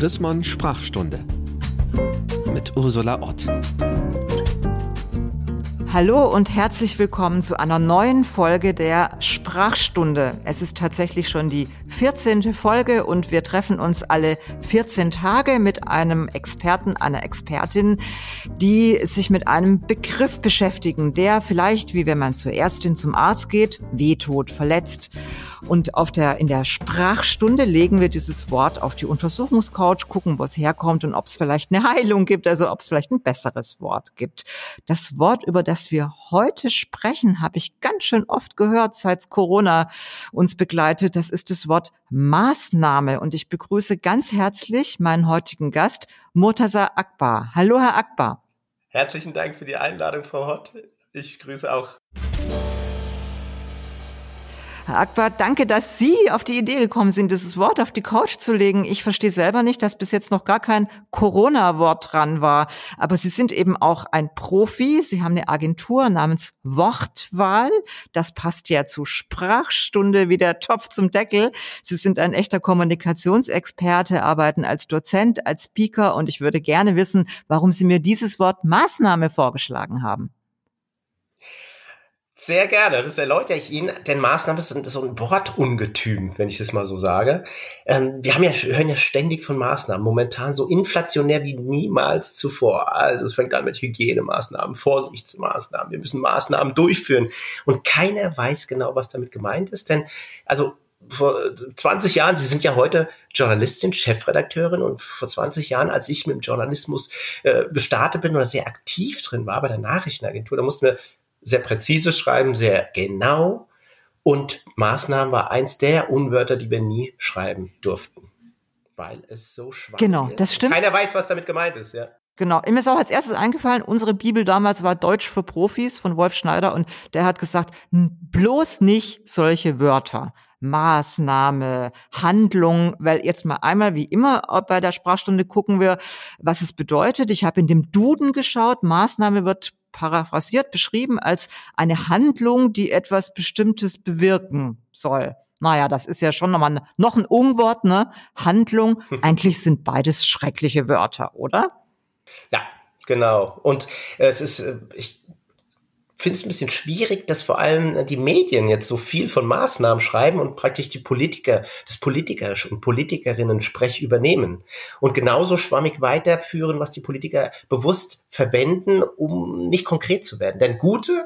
Chrismon Sprachstunde mit Ursula Ott. Hallo und herzlich willkommen zu einer neuen Folge der Sprachstunde. Es ist tatsächlich schon die 14. Folge und wir treffen uns alle 14 Tage mit einem Experten, einer Expertin, die sich mit einem Begriff beschäftigen, der vielleicht, wie wenn man zur Ärztin zum Arzt geht, wehtut, verletzt und auf der, in der Sprachstunde legen wir dieses Wort auf die Untersuchungscouch, gucken, wo es herkommt und ob es vielleicht eine Heilung gibt, also ob es vielleicht ein besseres Wort gibt. Das Wort, über das wir heute sprechen, habe ich ganz schön oft gehört, seit Corona uns begleitet. Das ist das Wort Maßnahme. Und ich begrüße ganz herzlich meinen heutigen Gast, Murtaza Akbar. Hallo, Herr Akbar. Herzlichen Dank für die Einladung, Frau Hott. Ich grüße auch. Herr Akbar, danke, dass Sie auf die Idee gekommen sind, dieses Wort auf die Couch zu legen. Ich verstehe selber nicht, dass bis jetzt noch gar kein Corona-Wort dran war. Aber Sie sind eben auch ein Profi. Sie haben eine Agentur namens Wortwahl. Das passt ja zu Sprachstunde wie der Topf zum Deckel. Sie sind ein echter Kommunikationsexperte, arbeiten als Dozent, als Speaker. Und ich würde gerne wissen, warum Sie mir dieses Wort Maßnahme vorgeschlagen haben. Sehr gerne, das erläutere ich Ihnen, denn Maßnahme ist so ein Wortungetüm, wenn ich das mal so sage. Ähm, wir haben ja, hören ja ständig von Maßnahmen, momentan so inflationär wie niemals zuvor. Also es fängt an mit Hygienemaßnahmen, Vorsichtsmaßnahmen, wir müssen Maßnahmen durchführen und keiner weiß genau, was damit gemeint ist, denn also vor 20 Jahren, Sie sind ja heute Journalistin, Chefredakteurin und vor 20 Jahren, als ich mit dem Journalismus äh, gestartet bin oder sehr aktiv drin war bei der Nachrichtenagentur, da mussten wir sehr präzise schreiben, sehr genau. Und Maßnahmen war eins der Unwörter, die wir nie schreiben durften. Weil es so schwach genau, ist. Genau, das stimmt. Keiner weiß, was damit gemeint ist, ja. Genau. Mir ist auch als erstes eingefallen, unsere Bibel damals war Deutsch für Profis von Wolf Schneider und der hat gesagt, bloß nicht solche Wörter. Maßnahme, Handlung, weil jetzt mal einmal wie immer bei der Sprachstunde gucken wir, was es bedeutet. Ich habe in dem Duden geschaut, Maßnahme wird paraphrasiert beschrieben als eine Handlung, die etwas Bestimmtes bewirken soll. Naja, das ist ja schon nochmal noch ein Unwort, ne? Handlung. Eigentlich sind beides schreckliche Wörter, oder? Ja, genau. Und es ist, äh, ich finde es ein bisschen schwierig, dass vor allem die Medien jetzt so viel von Maßnahmen schreiben und praktisch die Politiker, das Politiker und Politikerinnen Sprech übernehmen und genauso schwammig weiterführen, was die Politiker bewusst verwenden, um nicht konkret zu werden. Denn gute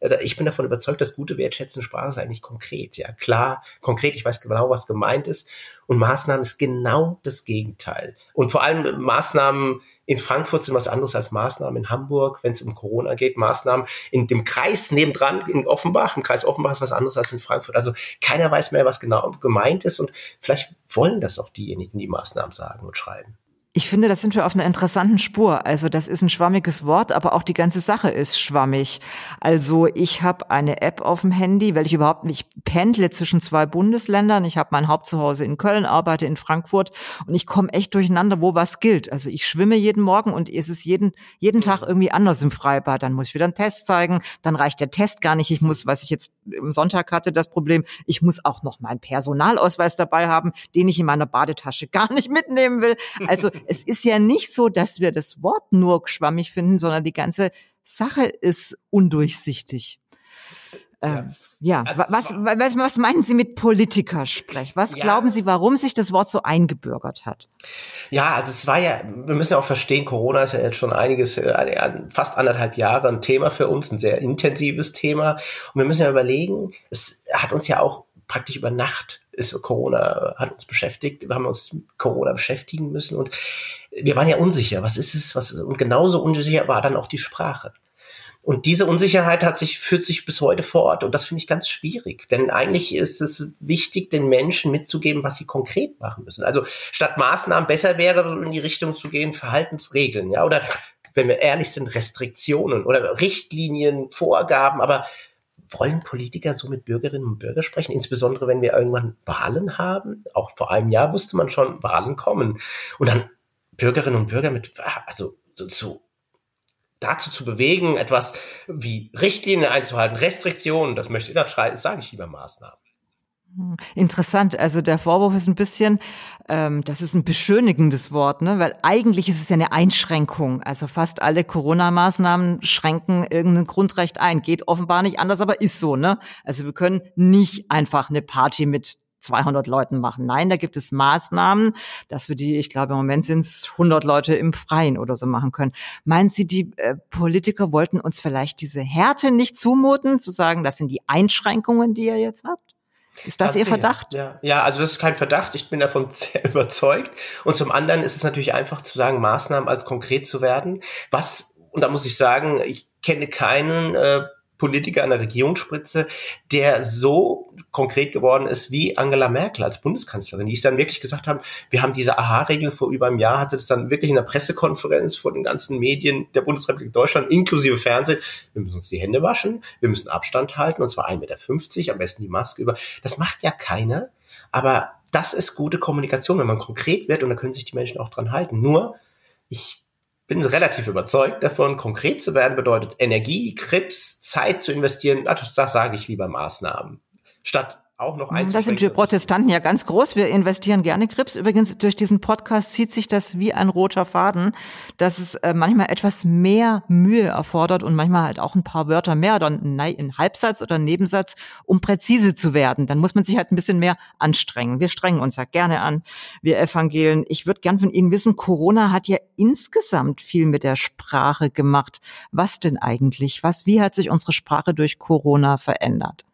äh, ich bin davon überzeugt, dass gute wertschätzende Sprache ist eigentlich konkret. Ja, klar, konkret. Ich weiß genau, was gemeint ist. Und Maßnahmen ist genau das Gegenteil. Und vor allem Maßnahmen, in Frankfurt sind was anderes als Maßnahmen in Hamburg, wenn es um Corona geht. Maßnahmen in dem Kreis nebendran, in Offenbach, im Kreis Offenbach ist was anderes als in Frankfurt. Also keiner weiß mehr, was genau gemeint ist und vielleicht wollen das auch diejenigen, die Maßnahmen sagen und schreiben. Ich finde, da sind wir auf einer interessanten Spur. Also das ist ein schwammiges Wort, aber auch die ganze Sache ist schwammig. Also ich habe eine App auf dem Handy, weil ich überhaupt nicht pendle zwischen zwei Bundesländern. Ich habe mein Hauptzuhause in Köln, arbeite in Frankfurt und ich komme echt durcheinander, wo was gilt. Also ich schwimme jeden Morgen und es ist jeden, jeden Tag irgendwie anders im Freibad. Dann muss ich wieder einen Test zeigen, dann reicht der Test gar nicht. Ich muss, was ich jetzt im Sonntag hatte, das Problem, ich muss auch noch meinen Personalausweis dabei haben, den ich in meiner Badetasche gar nicht mitnehmen will. Also es ist ja nicht so, dass wir das Wort nur schwammig finden, sondern die ganze Sache ist undurchsichtig. Ähm, ja, also, was, was, was meinen Sie mit Politikersprech? Was ja. glauben Sie, warum sich das Wort so eingebürgert hat? Ja, also es war ja, wir müssen ja auch verstehen, Corona ist ja jetzt schon einiges, äh, fast anderthalb Jahre ein Thema für uns, ein sehr intensives Thema. Und wir müssen ja überlegen, es hat uns ja auch praktisch über Nacht ist Corona hat uns beschäftigt. Wir haben uns mit Corona beschäftigen müssen und wir waren ja unsicher. Was ist es? Was ist, und genauso unsicher war dann auch die Sprache. Und diese Unsicherheit hat sich, führt sich bis heute fort. Und das finde ich ganz schwierig. Denn eigentlich ist es wichtig, den Menschen mitzugeben, was sie konkret machen müssen. Also statt Maßnahmen besser wäre, in die Richtung zu gehen, Verhaltensregeln, ja, oder wenn wir ehrlich sind, Restriktionen oder Richtlinien, Vorgaben, aber wollen Politiker so mit Bürgerinnen und Bürgern sprechen, insbesondere wenn wir irgendwann Wahlen haben? Auch vor einem Jahr wusste man schon, Wahlen kommen. Und dann Bürgerinnen und Bürger mit, also so dazu zu bewegen, etwas wie Richtlinien einzuhalten, Restriktionen, das möchte ich, das sage ich lieber Maßnahmen. Hm, interessant. Also der Vorwurf ist ein bisschen, ähm, das ist ein beschönigendes Wort, ne? Weil eigentlich ist es ja eine Einschränkung. Also fast alle Corona-Maßnahmen schränken irgendein Grundrecht ein. Geht offenbar nicht anders, aber ist so, ne? Also wir können nicht einfach eine Party mit 200 Leuten machen. Nein, da gibt es Maßnahmen, dass wir die, ich glaube im Moment sind es 100 Leute im Freien oder so machen können. Meinen Sie, die äh, Politiker wollten uns vielleicht diese Härte nicht zumuten, zu sagen, das sind die Einschränkungen, die ihr jetzt habt? Ist das Ihr Verdacht? Ja, ja, also das ist kein Verdacht. Ich bin davon sehr überzeugt. Und zum anderen ist es natürlich einfach zu sagen, Maßnahmen als konkret zu werden. Was, und da muss ich sagen, ich kenne keinen äh, Politiker an der Regierungsspitze, der so konkret geworden ist wie Angela Merkel als Bundeskanzlerin, die es dann wirklich gesagt haben, wir haben diese AHA-Regel vor über einem Jahr, hat sie das dann wirklich in der Pressekonferenz vor den ganzen Medien der Bundesrepublik Deutschland, inklusive Fernsehen, wir müssen uns die Hände waschen, wir müssen Abstand halten, und zwar 1,50 Meter, am besten die Maske über. Das macht ja keiner, aber das ist gute Kommunikation, wenn man konkret wird und da können sich die Menschen auch dran halten. Nur, ich bin relativ überzeugt davon, konkret zu werden bedeutet Energie, Krebs, Zeit zu investieren. Das sage ich lieber Maßnahmen. Statt auch noch eins. Da sind wir Protestanten ja ganz groß. Wir investieren gerne Grips. Übrigens, durch diesen Podcast zieht sich das wie ein roter Faden, dass es äh, manchmal etwas mehr Mühe erfordert und manchmal halt auch ein paar Wörter mehr oder ein Halbsatz oder ein Nebensatz, um präzise zu werden. Dann muss man sich halt ein bisschen mehr anstrengen. Wir strengen uns ja gerne an, wir Evangelen. Ich würde gern von Ihnen wissen, Corona hat ja insgesamt viel mit der Sprache gemacht. Was denn eigentlich? Was, wie hat sich unsere Sprache durch Corona verändert?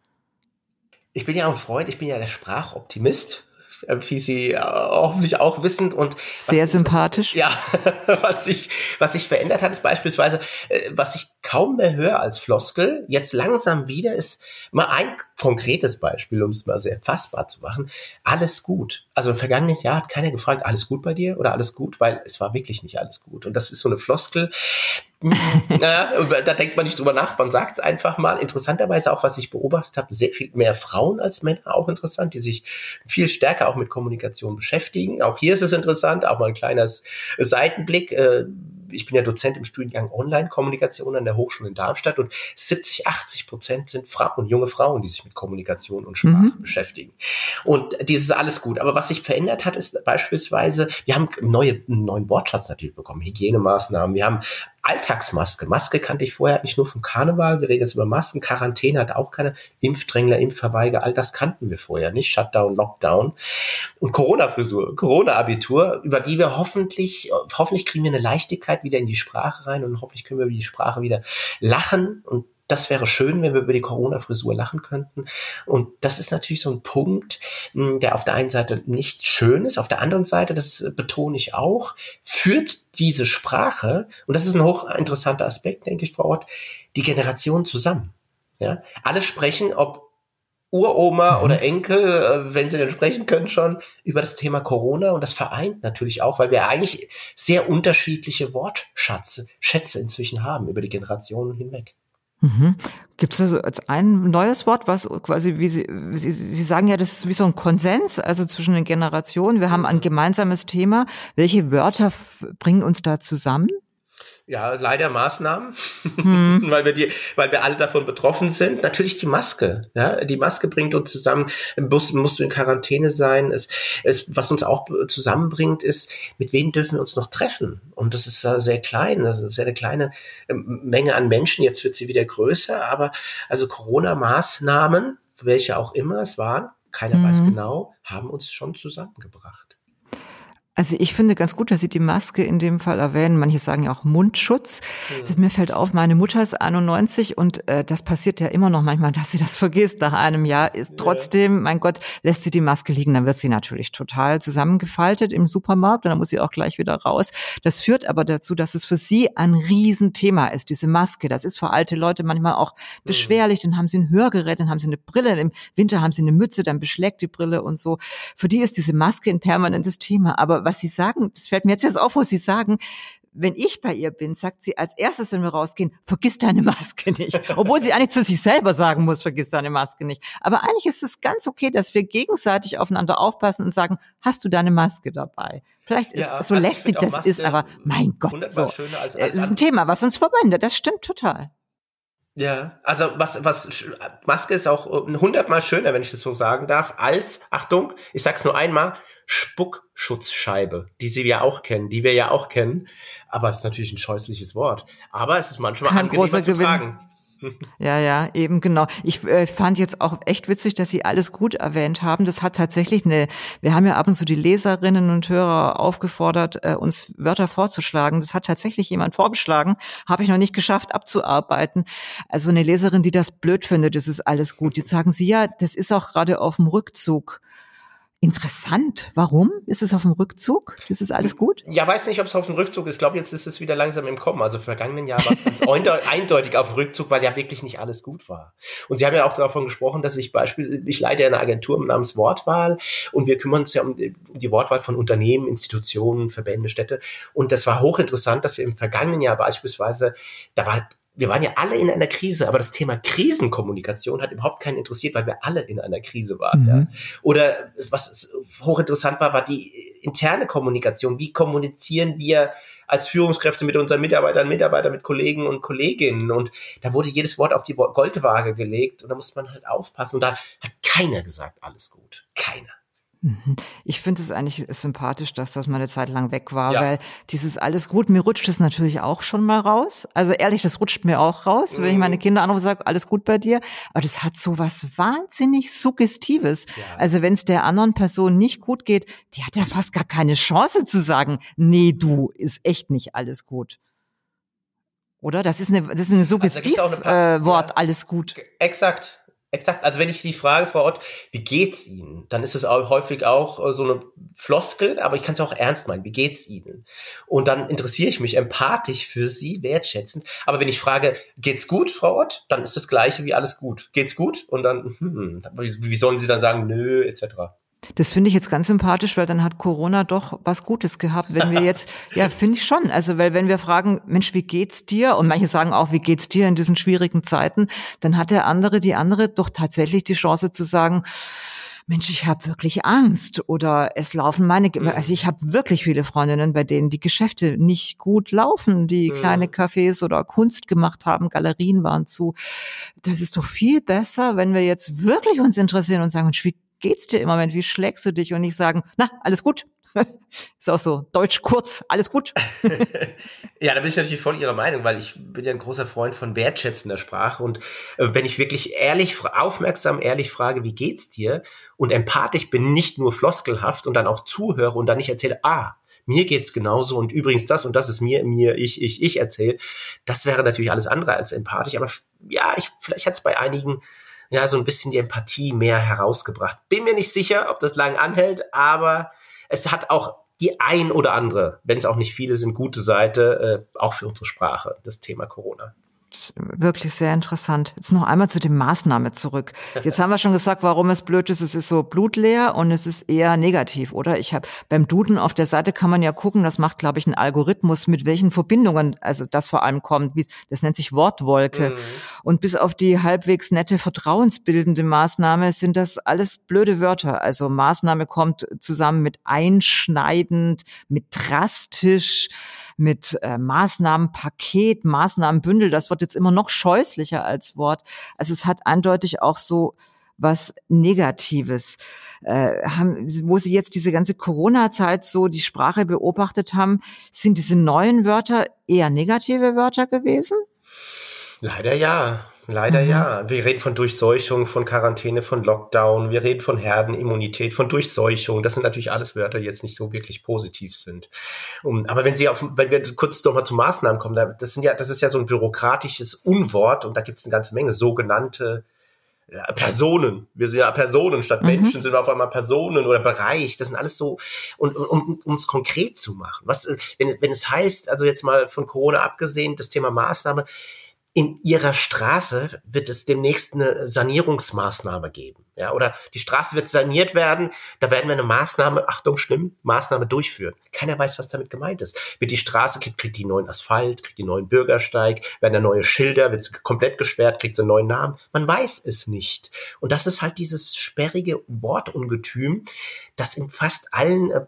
Ich bin ja auch ein Freund, ich bin ja der Sprachoptimist wie Sie äh, hoffentlich auch wissen und sehr was, sympathisch. Ja, was sich was sich verändert hat, ist beispielsweise, äh, was ich kaum mehr höre als Floskel, jetzt langsam wieder ist mal ein konkretes Beispiel, um es mal sehr fassbar zu machen. Alles gut. Also im vergangenen Jahr hat keiner gefragt, alles gut bei dir oder alles gut, weil es war wirklich nicht alles gut. Und das ist so eine Floskel, ja, da denkt man nicht drüber nach, man sagt es einfach mal. Interessanterweise auch, was ich beobachtet habe, sehr viel mehr Frauen als Männer, auch interessant, die sich viel stärker auch mit Kommunikation beschäftigen. Auch hier ist es interessant, auch mal ein kleines Seitenblick. Äh, ich bin ja Dozent im Studiengang Online-Kommunikation an der Hochschule in Darmstadt und 70, 80 Prozent sind Frauen, junge Frauen, die sich mit Kommunikation und Sprache mhm. beschäftigen. Und dieses ist alles gut. Aber was sich verändert hat, ist beispielsweise, wir haben neue, einen neuen Wortschatz natürlich bekommen, Hygienemaßnahmen, wir haben Alltagsmaske. Maske kannte ich vorher nicht nur vom Karneval. Wir reden jetzt über Masken. Quarantäne hat auch keine Impfdrängler, Impfverweiger. All das kannten wir vorher nicht. Shutdown, Lockdown. Und Corona-Frisur, Corona-Abitur, über die wir hoffentlich, hoffentlich kriegen wir eine Leichtigkeit wieder in die Sprache rein und hoffentlich können wir über die Sprache wieder lachen und das wäre schön, wenn wir über die Corona-Frisur lachen könnten. Und das ist natürlich so ein Punkt, hm, der auf der einen Seite nicht schön ist, auf der anderen Seite, das betone ich auch, führt diese Sprache, und das ist ein hochinteressanter Aspekt, denke ich, Frau Ort, die Generation zusammen. Ja, alle sprechen, ob Uroma mhm. oder Enkel, äh, wenn sie denn sprechen können schon, über das Thema Corona und das vereint natürlich auch, weil wir eigentlich sehr unterschiedliche Wortschätze Schätze inzwischen haben über die Generationen hinweg. Mhm. Gibt es also als ein neues Wort, was quasi, wie Sie, Sie, Sie sagen ja, das ist wie so ein Konsens, also zwischen den Generationen. Wir haben ein gemeinsames Thema. Welche Wörter bringen uns da zusammen? Ja, leider Maßnahmen, hm. weil wir die, weil wir alle davon betroffen sind. Natürlich die Maske. Ja, die Maske bringt uns zusammen. Musst, musst du in Quarantäne sein. Es, es, was uns auch zusammenbringt, ist, mit wem dürfen wir uns noch treffen? Und das ist sehr klein, also sehr eine kleine ähm, Menge an Menschen. Jetzt wird sie wieder größer, aber also Corona-Maßnahmen, welche auch immer es waren, keiner hm. weiß genau, haben uns schon zusammengebracht. Also ich finde ganz gut, dass Sie die Maske in dem Fall erwähnen. Manche sagen ja auch Mundschutz. Ja. Mir fällt auf, meine Mutter ist 91 und äh, das passiert ja immer noch manchmal, dass sie das vergisst nach einem Jahr. Ist trotzdem, ja. mein Gott, lässt sie die Maske liegen, dann wird sie natürlich total zusammengefaltet im Supermarkt und dann muss sie auch gleich wieder raus. Das führt aber dazu, dass es für sie ein Riesenthema ist, diese Maske. Das ist für alte Leute manchmal auch beschwerlich. Dann haben sie ein Hörgerät, dann haben sie eine Brille, im Winter haben sie eine Mütze, dann beschlägt die Brille und so. Für die ist diese Maske ein permanentes Thema. Aber was Sie sagen, das fällt mir jetzt erst auf, wo Sie sagen, wenn ich bei ihr bin, sagt sie als erstes, wenn wir rausgehen, vergiss deine Maske nicht. Obwohl sie eigentlich zu sich selber sagen muss, vergiss deine Maske nicht. Aber eigentlich ist es ganz okay, dass wir gegenseitig aufeinander aufpassen und sagen, hast du deine Maske dabei? Vielleicht ist ja, so lästig das Maske ist, aber mein Gott, so. es ist ein Thema, was uns verbindet. Das stimmt total. Ja, also was, was, Maske ist auch hundertmal schöner, wenn ich das so sagen darf, als, Achtung, ich sag's nur einmal, Spuckschutzscheibe, die sie ja auch kennen, die wir ja auch kennen. Aber es ist natürlich ein scheußliches Wort. Aber es ist manchmal Kein angenehmer zu Gewinn. tragen. Ja, ja, eben genau. Ich äh, fand jetzt auch echt witzig, dass Sie alles gut erwähnt haben. Das hat tatsächlich eine, wir haben ja ab und zu die Leserinnen und Hörer aufgefordert, äh, uns Wörter vorzuschlagen. Das hat tatsächlich jemand vorgeschlagen, habe ich noch nicht geschafft abzuarbeiten. Also eine Leserin, die das blöd findet, das ist alles gut. Jetzt sagen Sie ja, das ist auch gerade auf dem Rückzug. Interessant. Warum? Ist es auf dem Rückzug? Ist es alles gut? Ja, weiß nicht, ob es auf dem Rückzug ist. Ich glaube, jetzt ist es wieder langsam im Kommen. Also vergangenen Jahr war es eindeutig auf dem Rückzug, weil ja wirklich nicht alles gut war. Und Sie haben ja auch davon gesprochen, dass ich beispielsweise, ich leite eine Agentur namens Wortwahl und wir kümmern uns ja um die, um die Wortwahl von Unternehmen, Institutionen, Verbände, Städte. Und das war hochinteressant, dass wir im vergangenen Jahr beispielsweise, da war wir waren ja alle in einer Krise, aber das Thema Krisenkommunikation hat überhaupt keinen interessiert, weil wir alle in einer Krise waren. Mhm. Ja. Oder was hochinteressant war, war die interne Kommunikation. Wie kommunizieren wir als Führungskräfte mit unseren Mitarbeitern, Mitarbeitern, mit Kollegen und Kolleginnen? Und da wurde jedes Wort auf die Goldwaage gelegt und da musste man halt aufpassen. Und da hat keiner gesagt, alles gut. Keiner. Mhm. Ich finde es eigentlich sympathisch, dass das mal eine Zeit lang weg war, ja. weil dieses alles gut, mir rutscht es natürlich auch schon mal raus. Also ehrlich, das rutscht mir auch raus, mhm. wenn ich meine mhm. Kinder anrufe und sage, alles gut bei dir. Aber das hat so was wahnsinnig Suggestives. Ja. Also wenn es der anderen Person nicht gut geht, die hat ja fast gar keine Chance zu sagen, nee, du, ist echt nicht alles gut. Oder? Das ist eine, das ist ein also Suggestivwort, also äh, ja. alles gut. Exakt. Exakt. Also wenn ich Sie frage, Frau Ott, wie geht's Ihnen? Dann ist es auch häufig auch äh, so eine Floskel, aber ich kann es auch ernst meinen. Wie geht's Ihnen? Und dann interessiere ich mich empathisch für Sie, wertschätzend. Aber wenn ich frage, geht's gut, Frau Ott? Dann ist das Gleiche wie alles gut. Geht's gut? Und dann, hm, wie sollen Sie dann sagen, nö, etc. Das finde ich jetzt ganz sympathisch, weil dann hat Corona doch was Gutes gehabt. Wenn wir jetzt, ja, finde ich schon. Also, weil wenn wir fragen, Mensch, wie geht's dir? Und manche sagen auch, wie geht's dir in diesen schwierigen Zeiten? Dann hat der andere, die andere doch tatsächlich die Chance zu sagen, Mensch, ich habe wirklich Angst oder es laufen meine, mhm. also ich habe wirklich viele Freundinnen, bei denen die Geschäfte nicht gut laufen, die mhm. kleine Cafés oder Kunst gemacht haben, Galerien waren zu. Das ist doch viel besser, wenn wir jetzt wirklich uns interessieren und sagen, Mensch, wie geht's dir im Moment? Wie schlägst du dich? Und nicht sagen, na, alles gut. Ist auch so deutsch kurz, alles gut. ja, da bin ich natürlich voll Ihrer Meinung, weil ich bin ja ein großer Freund von wertschätzender Sprache und äh, wenn ich wirklich ehrlich, aufmerksam, ehrlich frage, wie geht's dir und empathisch bin, nicht nur floskelhaft und dann auch zuhöre und dann nicht erzähle, ah, mir geht's genauso und übrigens das und das ist mir, mir, ich, ich, ich erzählt. Das wäre natürlich alles andere als empathisch, aber ja, ich, vielleicht hat es bei einigen ja, so ein bisschen die Empathie mehr herausgebracht. Bin mir nicht sicher, ob das lang anhält, aber es hat auch die ein oder andere, wenn es auch nicht viele sind, gute Seite, äh, auch für unsere Sprache, das Thema Corona wirklich sehr interessant. Jetzt noch einmal zu dem Maßnahme zurück. Jetzt haben wir schon gesagt, warum es blöd ist. Es ist so blutleer und es ist eher negativ, oder? Ich habe beim Duden auf der Seite kann man ja gucken, das macht, glaube ich, ein Algorithmus, mit welchen Verbindungen, also das vor allem kommt, wie, das nennt sich Wortwolke. Mhm. Und bis auf die halbwegs nette vertrauensbildende Maßnahme sind das alles blöde Wörter. Also Maßnahme kommt zusammen mit einschneidend, mit drastisch, mit äh, Maßnahmenpaket, Maßnahmenbündel. Das wird jetzt immer noch scheußlicher als Wort. Also es hat eindeutig auch so was Negatives. Äh, haben, wo Sie jetzt diese ganze Corona-Zeit so die Sprache beobachtet haben, sind diese neuen Wörter eher negative Wörter gewesen? Leider ja. Leider mhm. ja. Wir reden von Durchseuchung, von Quarantäne, von Lockdown. Wir reden von Herdenimmunität, von Durchseuchung. Das sind natürlich alles Wörter, die jetzt nicht so wirklich positiv sind. Um, aber wenn Sie auf, wenn wir kurz nochmal zu Maßnahmen kommen, das sind ja, das ist ja so ein bürokratisches Unwort und da gibt es eine ganze Menge sogenannte ja, Personen. Wir sind ja Personen statt mhm. Menschen sind wir auf einmal Personen oder Bereich. Das sind alles so und um um es konkret zu machen. Was wenn wenn es heißt, also jetzt mal von Corona abgesehen, das Thema Maßnahme in ihrer Straße wird es demnächst eine Sanierungsmaßnahme geben. Ja, oder die Straße wird saniert werden, da werden wir eine Maßnahme, Achtung, schlimm, Maßnahme durchführen. Keiner weiß, was damit gemeint ist. Wird die Straße, kriegt, kriegt die neuen Asphalt, kriegt die neuen Bürgersteig, werden da neue Schilder, wird sie komplett gesperrt, kriegt sie einen neuen Namen. Man weiß es nicht. Und das ist halt dieses sperrige Wortungetüm, das in fast allen äh,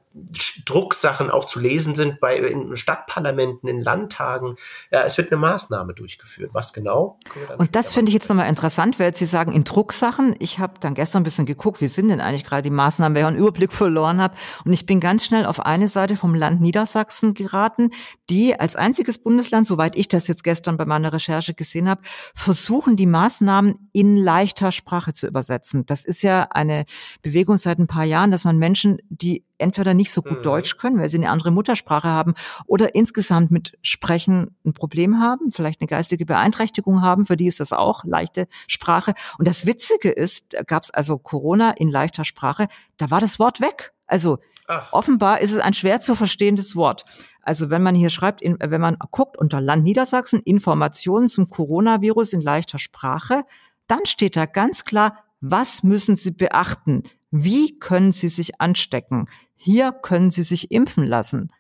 Drucksachen auch zu lesen sind, bei in Stadtparlamenten, in Landtagen. Ja, es wird eine Maßnahme durchgeführt. Was genau? Und das finde ich jetzt nochmal interessant, weil Sie sagen, in Drucksachen, ich habe dann gestern ein bisschen geguckt, wie sind denn eigentlich gerade die Maßnahmen, weil ich einen Überblick verloren habe. Und ich bin ganz schnell auf eine Seite vom Land Niedersachsen geraten, die als einziges Bundesland, soweit ich das jetzt gestern bei meiner Recherche gesehen habe, versuchen, die Maßnahmen in leichter Sprache zu übersetzen. Das ist ja eine Bewegung seit ein paar Jahren, dass man Menschen, die entweder nicht so gut mhm. Deutsch können, weil sie eine andere Muttersprache haben oder insgesamt mit Sprechen ein Problem haben, vielleicht eine geistige Beeinträchtigung haben, für die ist das auch leichte Sprache. Und das Witzige ist, da gab es also Corona in leichter Sprache, da war das Wort weg. Also Ach. offenbar ist es ein schwer zu verstehendes Wort. Also wenn man hier schreibt, in, wenn man guckt unter Land Niedersachsen Informationen zum Coronavirus in leichter Sprache, dann steht da ganz klar, was müssen Sie beachten? Wie können Sie sich anstecken? Hier können Sie sich impfen lassen.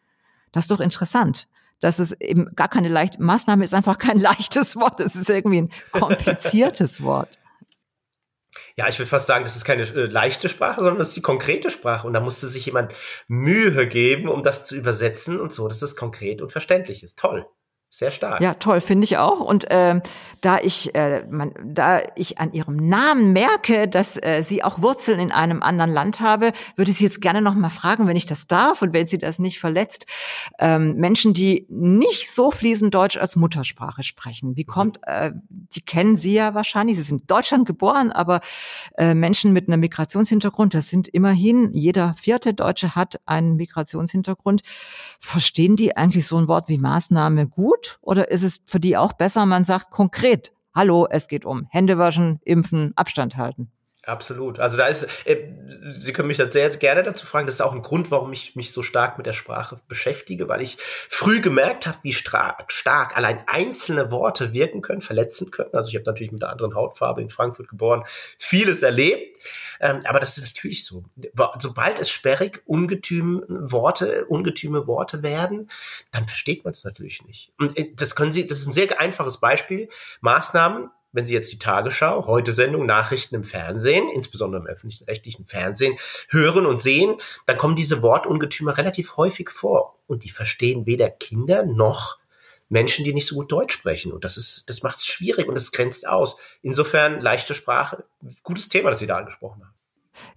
Das ist doch interessant. Das ist eben gar keine leichte Maßnahme ist einfach kein leichtes Wort. Es ist irgendwie ein kompliziertes Wort. Ja, ich würde fast sagen, das ist keine äh, leichte Sprache, sondern das ist die konkrete Sprache. Und da musste sich jemand Mühe geben, um das zu übersetzen und so, dass es konkret und verständlich ist. Toll. Sehr stark. Ja, toll, finde ich auch. Und äh, da ich, äh, man, da ich an ihrem Namen merke, dass äh, sie auch Wurzeln in einem anderen Land habe, würde ich sie jetzt gerne noch mal fragen, wenn ich das darf und wenn sie das nicht verletzt. Ähm, Menschen, die nicht so fließend Deutsch als Muttersprache sprechen, wie mhm. kommt, äh, die kennen Sie ja wahrscheinlich. Sie sind in Deutschland geboren, aber äh, Menschen mit einem Migrationshintergrund, das sind immerhin jeder vierte Deutsche hat einen Migrationshintergrund. Verstehen die eigentlich so ein Wort wie Maßnahme gut? Gut oder ist es für die auch besser, man sagt konkret, hallo, es geht um Hände waschen, impfen, Abstand halten? Absolut. Also da ist, äh, Sie können mich da sehr gerne dazu fragen. Das ist auch ein Grund, warum ich mich so stark mit der Sprache beschäftige, weil ich früh gemerkt habe, wie stark allein einzelne Worte wirken können, verletzen können. Also ich habe natürlich mit einer anderen Hautfarbe in Frankfurt geboren, vieles erlebt. Ähm, aber das ist natürlich so. Sobald es sperrig, ungetüm Worte, ungetüme Worte werden, dann versteht man es natürlich nicht. Und äh, das können Sie, das ist ein sehr einfaches Beispiel. Maßnahmen, wenn Sie jetzt die Tagesschau, heute Sendung, Nachrichten im Fernsehen, insbesondere im öffentlichen rechtlichen Fernsehen, hören und sehen, dann kommen diese Wortungetüme relativ häufig vor. Und die verstehen weder Kinder noch Menschen, die nicht so gut Deutsch sprechen. Und das ist, das macht es schwierig und das grenzt aus. Insofern leichte Sprache, gutes Thema, das Sie da angesprochen haben.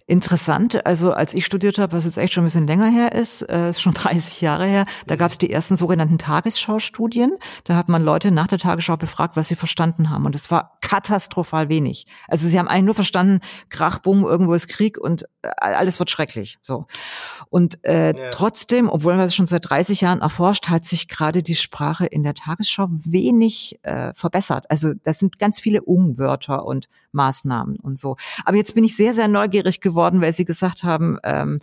Interessant, also als ich studiert habe, was jetzt echt schon ein bisschen länger her ist, äh, ist schon 30 Jahre her, da gab es die ersten sogenannten Tagesschau-Studien. Da hat man Leute nach der Tagesschau befragt, was sie verstanden haben. Und es war katastrophal wenig. Also sie haben eigentlich nur verstanden, Krach, Bumm, irgendwo ist Krieg und äh, alles wird schrecklich. So. Und äh, ja. trotzdem, obwohl man das schon seit 30 Jahren erforscht, hat sich gerade die Sprache in der Tagesschau wenig äh, verbessert. Also das sind ganz viele Umwörter und Maßnahmen und so. Aber jetzt bin ich sehr, sehr neugierig geworden, weil Sie gesagt haben, ähm,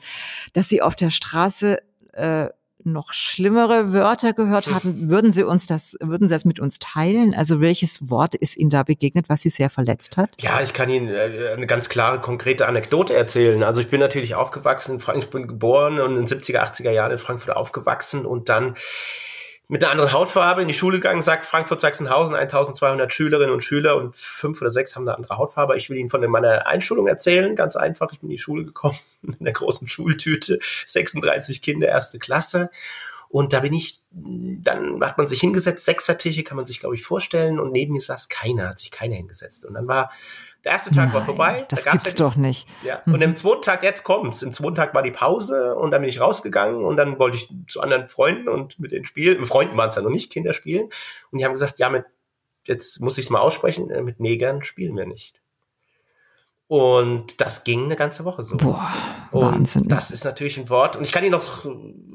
dass Sie auf der Straße äh, noch schlimmere Wörter gehört hatten. Würden Sie uns das, würden Sie das mit uns teilen? Also welches Wort ist Ihnen da begegnet, was Sie sehr verletzt hat? Ja, ich kann Ihnen äh, eine ganz klare, konkrete Anekdote erzählen. Also ich bin natürlich aufgewachsen, ich bin geboren und in den 70er, 80er Jahren in Frankfurt aufgewachsen und dann mit einer anderen Hautfarbe in die Schule gegangen, sagt Frankfurt-Sachsenhausen, 1200 Schülerinnen und Schüler und fünf oder sechs haben eine andere Hautfarbe. Ich will Ihnen von meiner Einschulung erzählen, ganz einfach. Ich bin in die Schule gekommen, in der großen Schultüte, 36 Kinder, erste Klasse. Und da bin ich, dann hat man sich hingesetzt, Sechsertische kann man sich, glaube ich, vorstellen. Und neben mir saß keiner, hat sich keiner hingesetzt. Und dann war der erste Tag Nein, war vorbei. Das da gibt's ja doch nicht. Ja. Mhm. Und im zweiten Tag, jetzt kommt's. Im zweiten Tag war die Pause und dann bin ich rausgegangen und dann wollte ich zu anderen Freunden und mit denen spielen. Mit Freunden waren es ja noch nicht, Kinder spielen. Und die haben gesagt, ja, mit, jetzt muss ich es mal aussprechen, äh, mit Negern spielen wir nicht. Und das ging eine ganze Woche so. Boah, Wahnsinn. Und das ist natürlich ein Wort. Und ich kann ihn noch,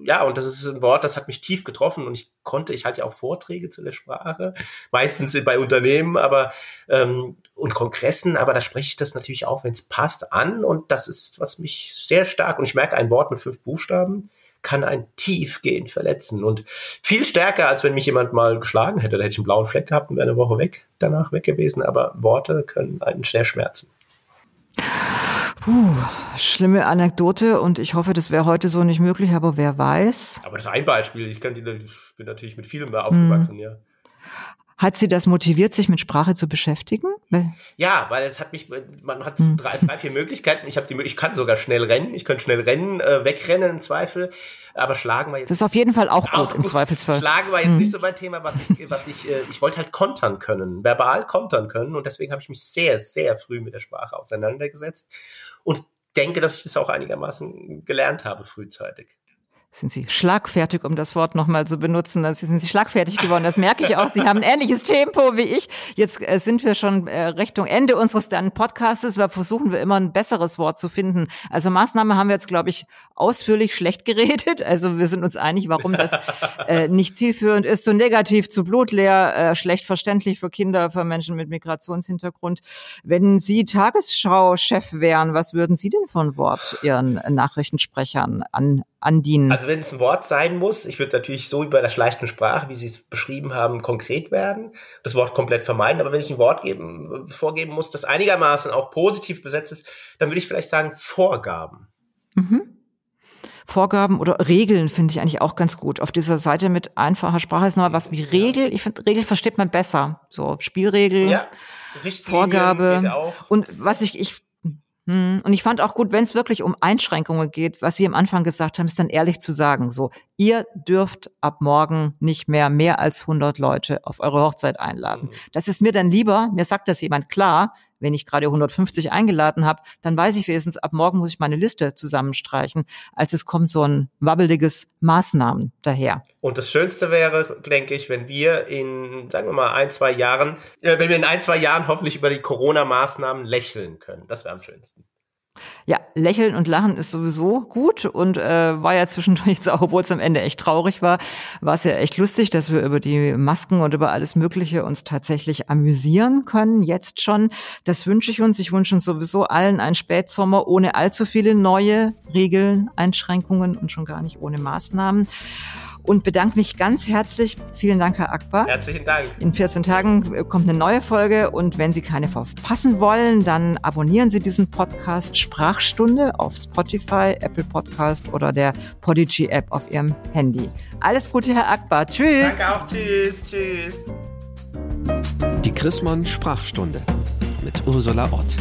ja, und das ist ein Wort, das hat mich tief getroffen. Und ich konnte, ich halte ja auch Vorträge zu der Sprache, meistens bei Unternehmen, aber ähm, und Kongressen, aber da spreche ich das natürlich auch, wenn es passt, an. Und das ist, was mich sehr stark, und ich merke, ein Wort mit fünf Buchstaben kann ein tiefgehend verletzen. Und viel stärker, als wenn mich jemand mal geschlagen hätte. Da hätte ich einen blauen Fleck gehabt und wäre eine Woche weg, danach weg gewesen. Aber Worte können einen schnell schmerzen. Puh, schlimme Anekdote und ich hoffe, das wäre heute so nicht möglich, aber wer weiß. Aber das ist ein Beispiel. Ich, kann ich bin natürlich mit vielem mehr aufgewachsen, hm. ja. Hat sie das motiviert, sich mit Sprache zu beschäftigen? Ja, weil es hat mich, man hat hm. drei, drei, vier Möglichkeiten. Ich habe die, ich kann sogar schnell rennen. Ich könnte schnell rennen, äh, wegrennen im Zweifel. Aber schlagen war jetzt. Das ist auf jeden Fall auch, auch gut, im Zweifelsfall. Schlagen war jetzt hm. nicht so mein Thema, was ich, was ich, äh, ich wollte halt kontern können, verbal kontern können. Und deswegen habe ich mich sehr, sehr früh mit der Sprache auseinandergesetzt und denke, dass ich das auch einigermaßen gelernt habe frühzeitig sind Sie schlagfertig, um das Wort nochmal zu benutzen. Sie sind Sie schlagfertig geworden. Das merke ich auch. Sie haben ein ähnliches Tempo wie ich. Jetzt äh, sind wir schon äh, Richtung Ende unseres dann Podcasts. Da versuchen wir immer ein besseres Wort zu finden. Also Maßnahme haben wir jetzt, glaube ich, ausführlich schlecht geredet. Also wir sind uns einig, warum das äh, nicht zielführend ist, zu negativ, zu blutleer, äh, schlecht verständlich für Kinder, für Menschen mit Migrationshintergrund. Wenn Sie Tagesschau-Chef wären, was würden Sie denn von Wort Ihren Nachrichtensprechern an andienen? Also wenn es ein Wort sein muss, ich würde natürlich so wie bei der schleichten Sprache, wie Sie es beschrieben haben, konkret werden, das Wort komplett vermeiden. Aber wenn ich ein Wort geben, vorgeben muss, das einigermaßen auch positiv besetzt ist, dann würde ich vielleicht sagen Vorgaben. Mhm. Vorgaben oder Regeln finde ich eigentlich auch ganz gut. Auf dieser Seite mit einfacher Sprache ist noch was wie Regel. Ich finde, Regel versteht man besser. So Spielregel, ja, Vorgabe. Und was ich, ich und ich fand auch gut, wenn es wirklich um Einschränkungen geht, was Sie am Anfang gesagt haben, ist dann ehrlich zu sagen, so, ihr dürft ab morgen nicht mehr mehr als 100 Leute auf eure Hochzeit einladen. Mhm. Das ist mir dann lieber, mir sagt das jemand klar, wenn ich gerade 150 eingeladen habe, dann weiß ich wenigstens, ab morgen muss ich meine Liste zusammenstreichen, als es kommt so ein wabbeliges Maßnahmen daher. Und das Schönste wäre, denke ich, wenn wir in, sagen wir mal, ein, zwei Jahren, äh, wenn wir in ein, zwei Jahren hoffentlich über die Corona-Maßnahmen lächeln können. Das wäre am schönsten. Ja, lächeln und lachen ist sowieso gut und äh, war ja zwischendurch obwohl es am Ende echt traurig war, war es ja echt lustig, dass wir über die Masken und über alles Mögliche uns tatsächlich amüsieren können, jetzt schon. Das wünsche ich uns. Ich wünsche uns sowieso allen einen Spätsommer ohne allzu viele neue Regeln, Einschränkungen und schon gar nicht ohne Maßnahmen und bedanke mich ganz herzlich. Vielen Dank, Herr Akbar. Herzlichen Dank. In 14 Tagen kommt eine neue Folge und wenn Sie keine verpassen wollen, dann abonnieren Sie diesen Podcast Sprachstunde auf Spotify, Apple Podcast oder der Podigy App auf Ihrem Handy. Alles Gute, Herr Akbar. Tschüss. Danke auch. Tschüss. Tschüss. Die Chrismon Sprachstunde mit Ursula Ott.